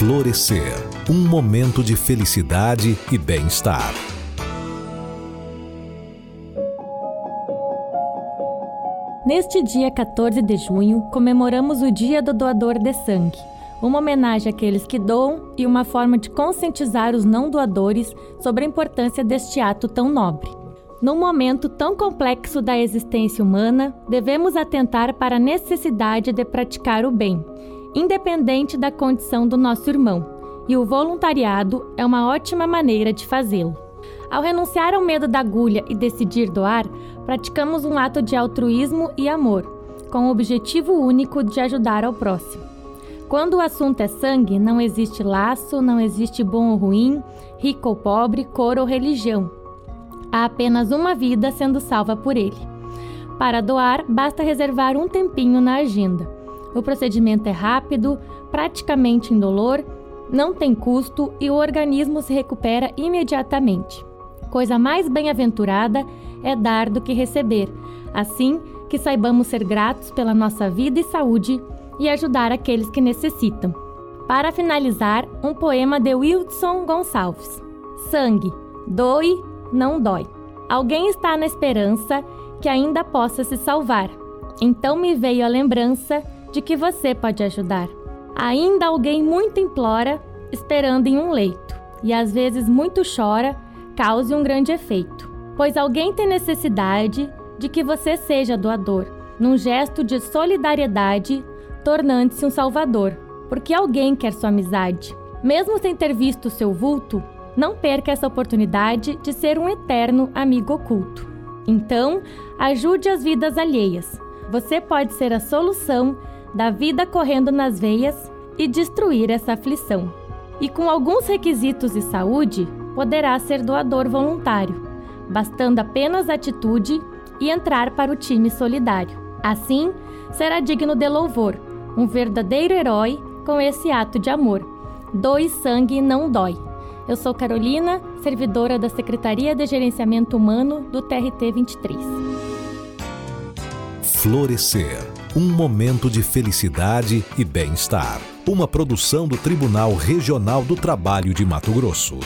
Florescer um momento de felicidade e bem-estar. Neste dia 14 de junho, comemoramos o Dia do Doador de Sangue, uma homenagem àqueles que doam e uma forma de conscientizar os não doadores sobre a importância deste ato tão nobre. Num momento tão complexo da existência humana, devemos atentar para a necessidade de praticar o bem, independente da condição do nosso irmão, e o voluntariado é uma ótima maneira de fazê-lo. Ao renunciar ao medo da agulha e decidir doar, praticamos um ato de altruísmo e amor, com o objetivo único de ajudar ao próximo. Quando o assunto é sangue, não existe laço, não existe bom ou ruim, rico ou pobre, cor ou religião. Há apenas uma vida sendo salva por ele. Para doar, basta reservar um tempinho na agenda. O procedimento é rápido, praticamente indolor, não tem custo e o organismo se recupera imediatamente. Coisa mais bem-aventurada é dar do que receber, assim que saibamos ser gratos pela nossa vida e saúde e ajudar aqueles que necessitam. Para finalizar, um poema de Wilson Gonçalves: Sangue, doe, não dói. Alguém está na esperança que ainda possa se salvar. Então me veio a lembrança de que você pode ajudar. Ainda alguém muito implora, esperando em um leito, e às vezes muito chora, cause um grande efeito. Pois alguém tem necessidade de que você seja doador, num gesto de solidariedade, tornando-se um salvador, porque alguém quer sua amizade. Mesmo sem ter visto seu vulto, não perca essa oportunidade de ser um eterno amigo oculto. Então, ajude as vidas alheias. Você pode ser a solução da vida correndo nas veias e destruir essa aflição. E com alguns requisitos de saúde, poderá ser doador voluntário, bastando apenas atitude e entrar para o time solidário. Assim, será digno de louvor, um verdadeiro herói com esse ato de amor. Doe sangue não dói. Eu sou Carolina, servidora da Secretaria de Gerenciamento Humano do TRT 23. Florescer um momento de felicidade e bem-estar. Uma produção do Tribunal Regional do Trabalho de Mato Grosso.